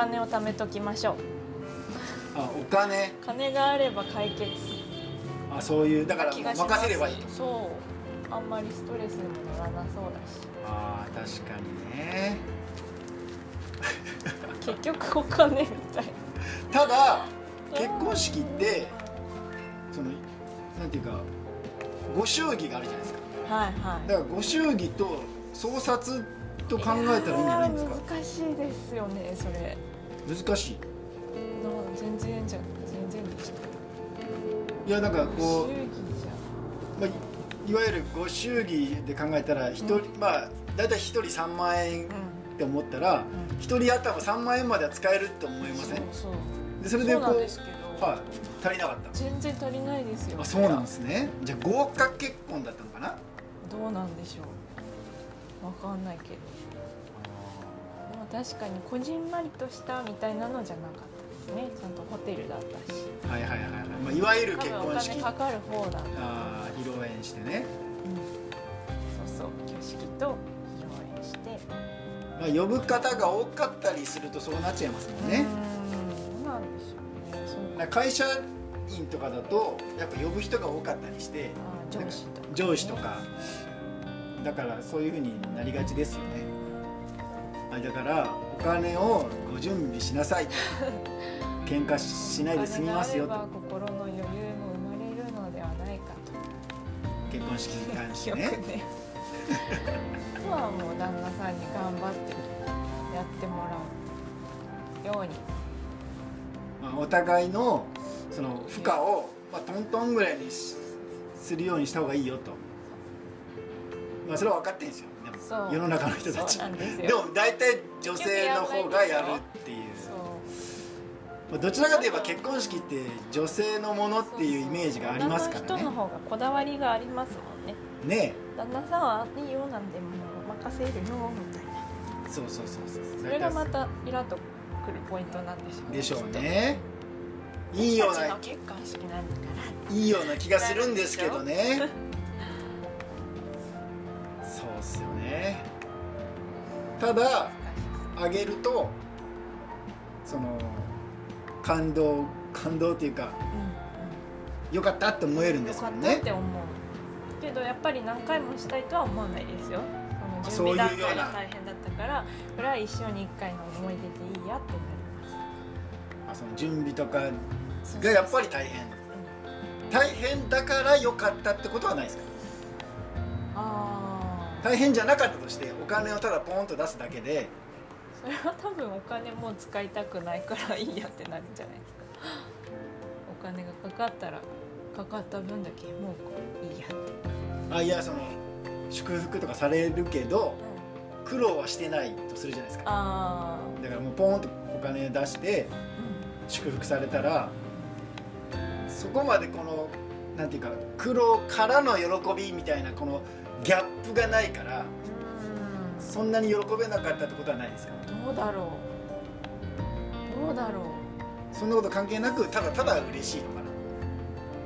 金を貯めときましょう。あお金？金があれば解決。あそういうだから任せればいいそう。あんまりストレスにもならなそうだし。あー確かにね。結局お金みたいただ結婚式ってそのなんていうかご祝儀があるじゃないですか。なはいはい。だからご祝儀と相殺と考えたらいいんじゃないんですか。難しいですよねそれ難しい。な全然じゃん全然でした。いやなんかこうまあ、いいわゆるご祝儀で考えたら一人、うん。まあ大体1人3万円って思ったらうん。1人頭3万円までは使えるって思いません？そうそうでそれでこうはい。足りなかった全然足りないですよ。あそうなんですね。じゃあ豪華結婚だったのかな？どうなんでしょう。わかんないけど確かにこじんまりとしたみたいなのじゃなかったですね。ちゃんとホテルだったし。はいはいはいはい、まあ、いわゆる結婚式。金かかる方だあー披露宴してね、そうそう。挙式と披露宴して。まあ、呼ぶ方が多かったりするとそうなっちゃいますもんね、うーんなんでしょうね。会社員とかだとやっぱ呼ぶ人が多かったりして上司とか、上司とか。だからそういうふうになりがちですよねあだからお金をご準備しなさい。喧嘩しないで済みますよと。心の余裕も生まれるのではないかと。結婚式に関してね。ね。はもう旦那さんに頑張ってやってもらうように。まあ、お互いのその負荷を、まあ、トントンぐらいにしするようにした方がいいよと、まあ、それは分かってるんですよ世の中の人たち。でも大体女性の方がやるっていう。どちらかといえば結婚式って女性のものっていうイメージがありますからね。人の方がこだわりがありますもんね。ね。旦那さんはいいよなんでもう任せるよみたいなえそうそうそうそう。それがまたイラっとくるポイントなんでしょうねでしょうね。いいような結婚式なんだから。いいような気がするんですけどね ただあげるとその感動感動っていうかうんよかったって思えるんですもんね。て思う。けどやっぱり何回もしたいとは思わないですよ。準備段階が大変だったからこれは一生に一回の思い出でいいやってなりあその準備とかますがやっぱり大変。うん。大変だから良かったってことはないですか？大変じゃなかったとしてお金をただポンと出すだけで。それは多分お金もう使いたくないからいいやってなるんじゃないですか。お金がかかったらかかった分だけもういいやって、あいやその祝福とかされるけど苦労はしてないとするじゃないですか。あだからもうポンとお金出してあ、祝福されたらそこまでこのなんていうか苦労からの喜びみたいなこのギャップがないからうん。そんなに喜べなかったってことはないですか？どうだろう。どうだろう。そんなこと関係なくただただ嬉しいのかな。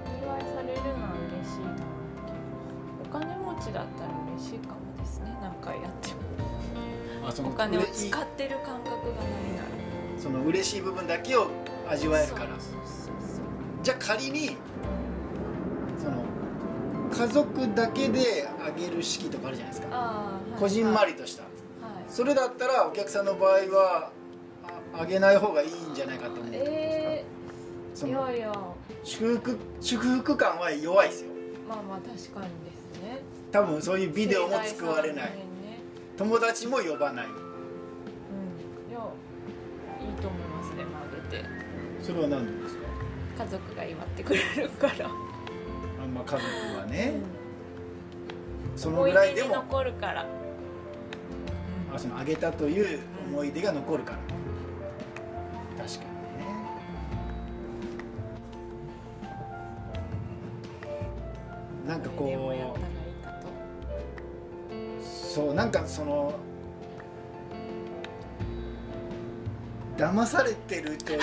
お祝いされるのは嬉しいだろうけどお金持ちだったら嬉しいかもですね。何回やっても。あそのお金を使ってる感覚がないなら。その嬉しい部分だけを味わえるから。じゃあ仮に家族だけであげる式とかあるじゃないですか。ああ、こじんまり、りとした。はい、それだったらお客さんの場合はああげない方がいいんじゃないかと思うってことですか、えー、いやいや。祝福祝福感は弱いですよ。まあまあ確かにですね。多分そういうビデオも使われない。ね。友達も呼ばない。うん。いやいいと思いますねまあげて。それは何でですか？家族が祝ってくれるから、まあ家族はね、その思い出にぐらいでも残るから、あそのあげたという思い出が残るから。確かにね。なんかこう。そうなんかその。騙されてるという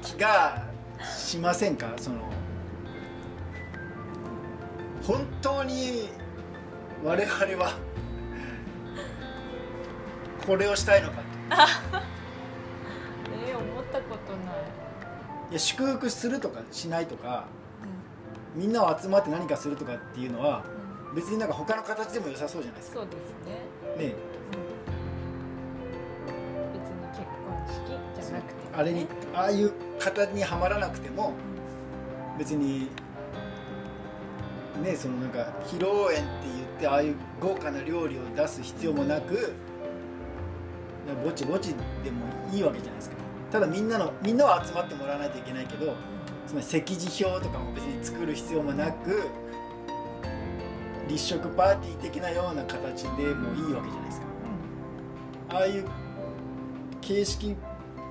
気がしませんか？その本当に我々はこれをしたいのか えー、い。や祝福するとかしないとかみんなを集まって何かするとかっていうのはうん。うん別になんか他の形でも良さそうじゃないですか。そうですね、ねうん、別に結婚式じゃなくてもね、あれにああいう形にはまらなくてもう別にねそのなんか披露宴って言ってああいう豪華な料理を出す必要もなくなんぼちぼちでもいいわけじゃないですか。ただみんなのみんなは集まってもらわないといけないけどんその席次表とかも別に作る必要もなく立食パーティー的なような形でもいいわけじゃないですか。ああいう形式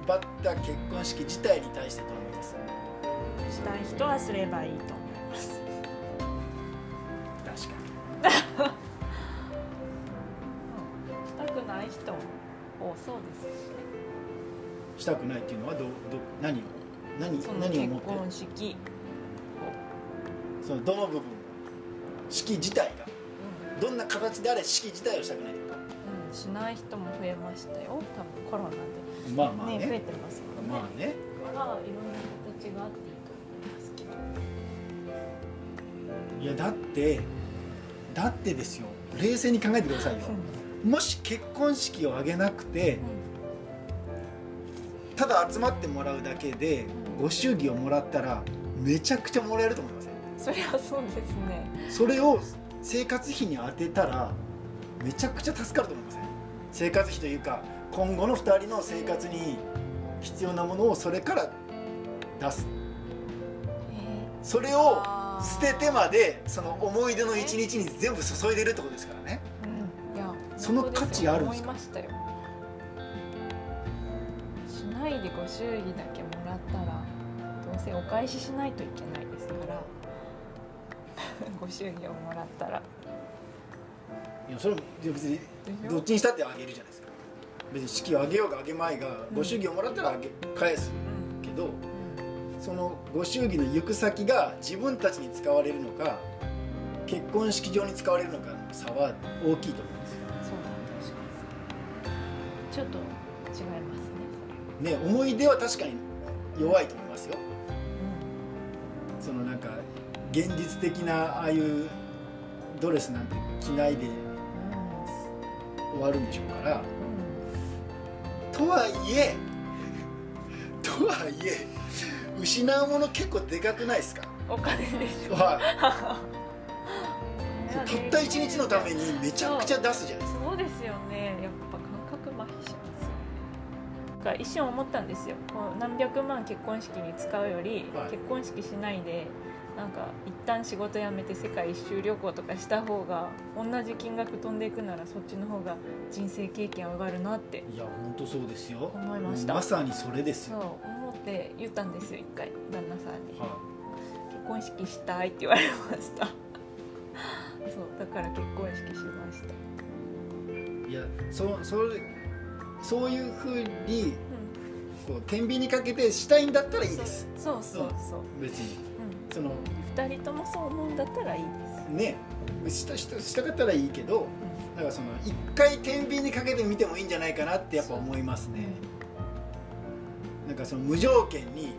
ばった結婚式自体に対してどう思います？したい人はすればいいと。したくないっていうのはどど何を？何その何を結もって？婚式。そのどの部分？式自体が。うんどんな形であれ式自体をしたくないうん、しない人も増えましたよ。多分コロナで。とまあまあね。増えねてますもんね、まあね。だからいろんな形があっていいと思いますけど。いやだってだってですよ。冷静に考えてくださいよ。もし結婚式を挙げなくてただ集まってもらうだけでご祝儀をもらったらめちゃくちゃもらえると思いません？そりゃそうですね。それを生活費に当てたらめちゃくちゃ助かると思いません？生活費というか今後の2人の生活に必要なものをそれから出す。えそれを捨ててまでその思い出の一日に全部注いでるってことですからね。うん、いやその価値あるんですか？思いましたよしないでご祝儀だけもらったらどうせお返ししないといけないですから ご祝儀をもらったら。いやそれもいや別にどっちにしたってあげるじゃないですか。別に式をあげようがあげまいがご祝儀をもらったらあげ返すうん。けどそのご祝儀の行く先が自分たちに使われるのか結婚式場に使われるのかの差は大きいと思うんですよ。そうだ確かにちょっと違いますねね思い出は確かに弱いと思いますよ。それそのなんか現実的なああいうドレスなんて着ないで終わるんでしょうから。うん、とはいえ とはいえ失うもの結構でかくないですか？うん、お金でしょ。はい。たった一日のためにめちゃくちゃ出すじゃないですか。そうですよね。やっぱ感覚麻痺しか一瞬思ったんですよ。こう何百万結婚式に使うより、はい。結婚式しないでなんか一旦仕事辞めて世界一周旅行とかした方が同じ金額飛んでいくならそっちの方が人生経験上がるなっていや本当そうですよ。思いました。まさにそれですそうよ、思って言ったんですよ一回旦那さんに、は結婚式したいって言われました。そうだから結婚式しました。い、いやそそれそういうふうにこう天秤にかけてしたいんだったらいいです。そうそうそう。そう、別に。うん、その二人ともそう思うんだったらいいです、ね。したしたしたかったらいいけどなん。かその一回天秤にかけてみてもいいんじゃないかなってやっぱ思いますね。なんかその無条件に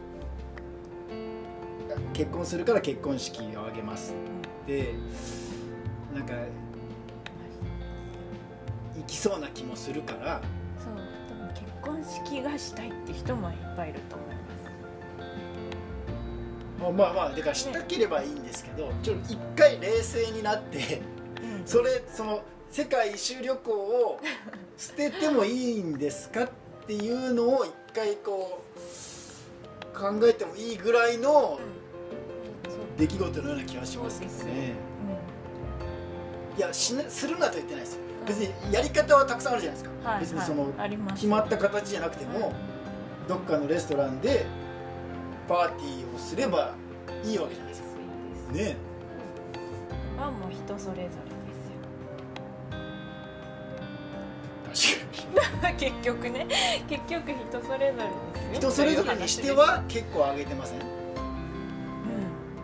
結婚するから結婚式を挙げますってなんか行きそうな気もするから結婚式がしたいって人もいっぱいいると思いますまあまあだからしたければいいんですけどちょっと一回冷静になってうん。それその世界一周旅行を捨ててもいいんですかっていうのを一回こう考えてもいいぐらいの出来事のような気がしますけどね。いやしなするなと言ってないですよ別にやり方はたくさんあるじゃないですか、うんはい。別にその、決まった形じゃなくてもどっかのレストランでパーティーをすればいいわけじゃないですか。ね。はもう人それぞれ確かに。ですよ結局ね。結局人それぞれですよ。人それぞれにしては結構上げてません？うん。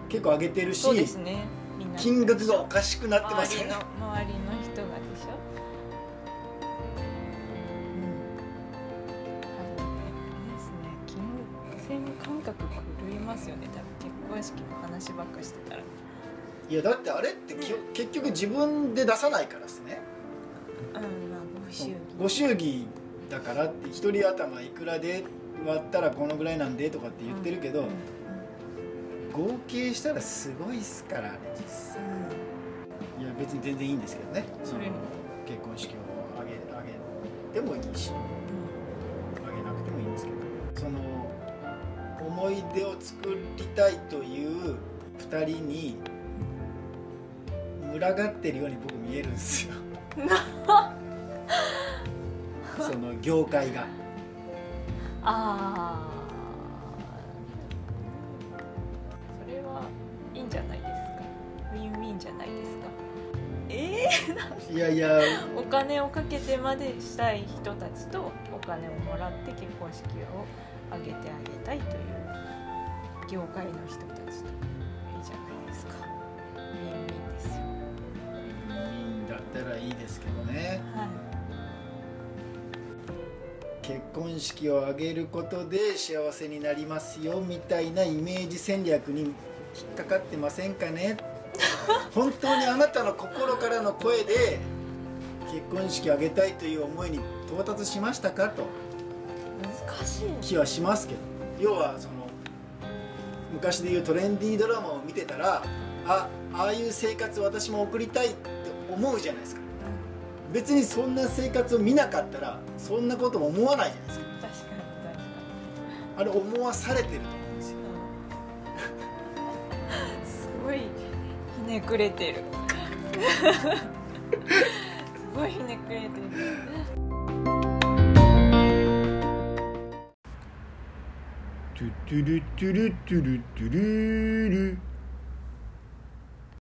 結構上げてるしね。金額がおかしくなってません？周りの周りの人がでしょ？うん。あのね。あれですね。金性の感覚が狂いますよね。多分結婚式の話ばっかしてたら。いやだってあれってき結局自分で出さないからですね。うんまあご祝儀。ご祝儀だからって一人頭いくらで割ったらこのぐらいなんでとかって言ってるけど、うんうん。合計したらすごいっすからあれ実際別に全然いいんですけどね。そ結婚式を挙げ挙げてもいいし挙げなくてもいいんですけど。その思い出を作りたいという2人に群がってるように僕見えるんですよ。その業界が。ああそれはいいんじゃないですか。ウィンウィンじゃないですか。ええいやいや。お金をかけてまでしたい人たちとお金をもらって結婚式を挙げてあげたいという業界の人たちといいじゃないですか。ウィンウィンですよ。いいんだったらいいですけどね。はい。結婚式を挙げることで幸せになりますよみたいなイメージ戦略に引っかかってませんかね本当にあなたの心からの声で結婚式を挙げたいという思いに到達しましたかと。難しい気はしますけど。要はその昔でいうトレンディードラマを見てたらあああいう生活私も送りたいって思うじゃないですか。別にそんな生活を見なかったらそんなことも思わないじゃないですか。確かに確かに。あれ思わされてるとねくれてる。すごいひねくれてる。トゥトゥルトゥルトゥルトゥルル。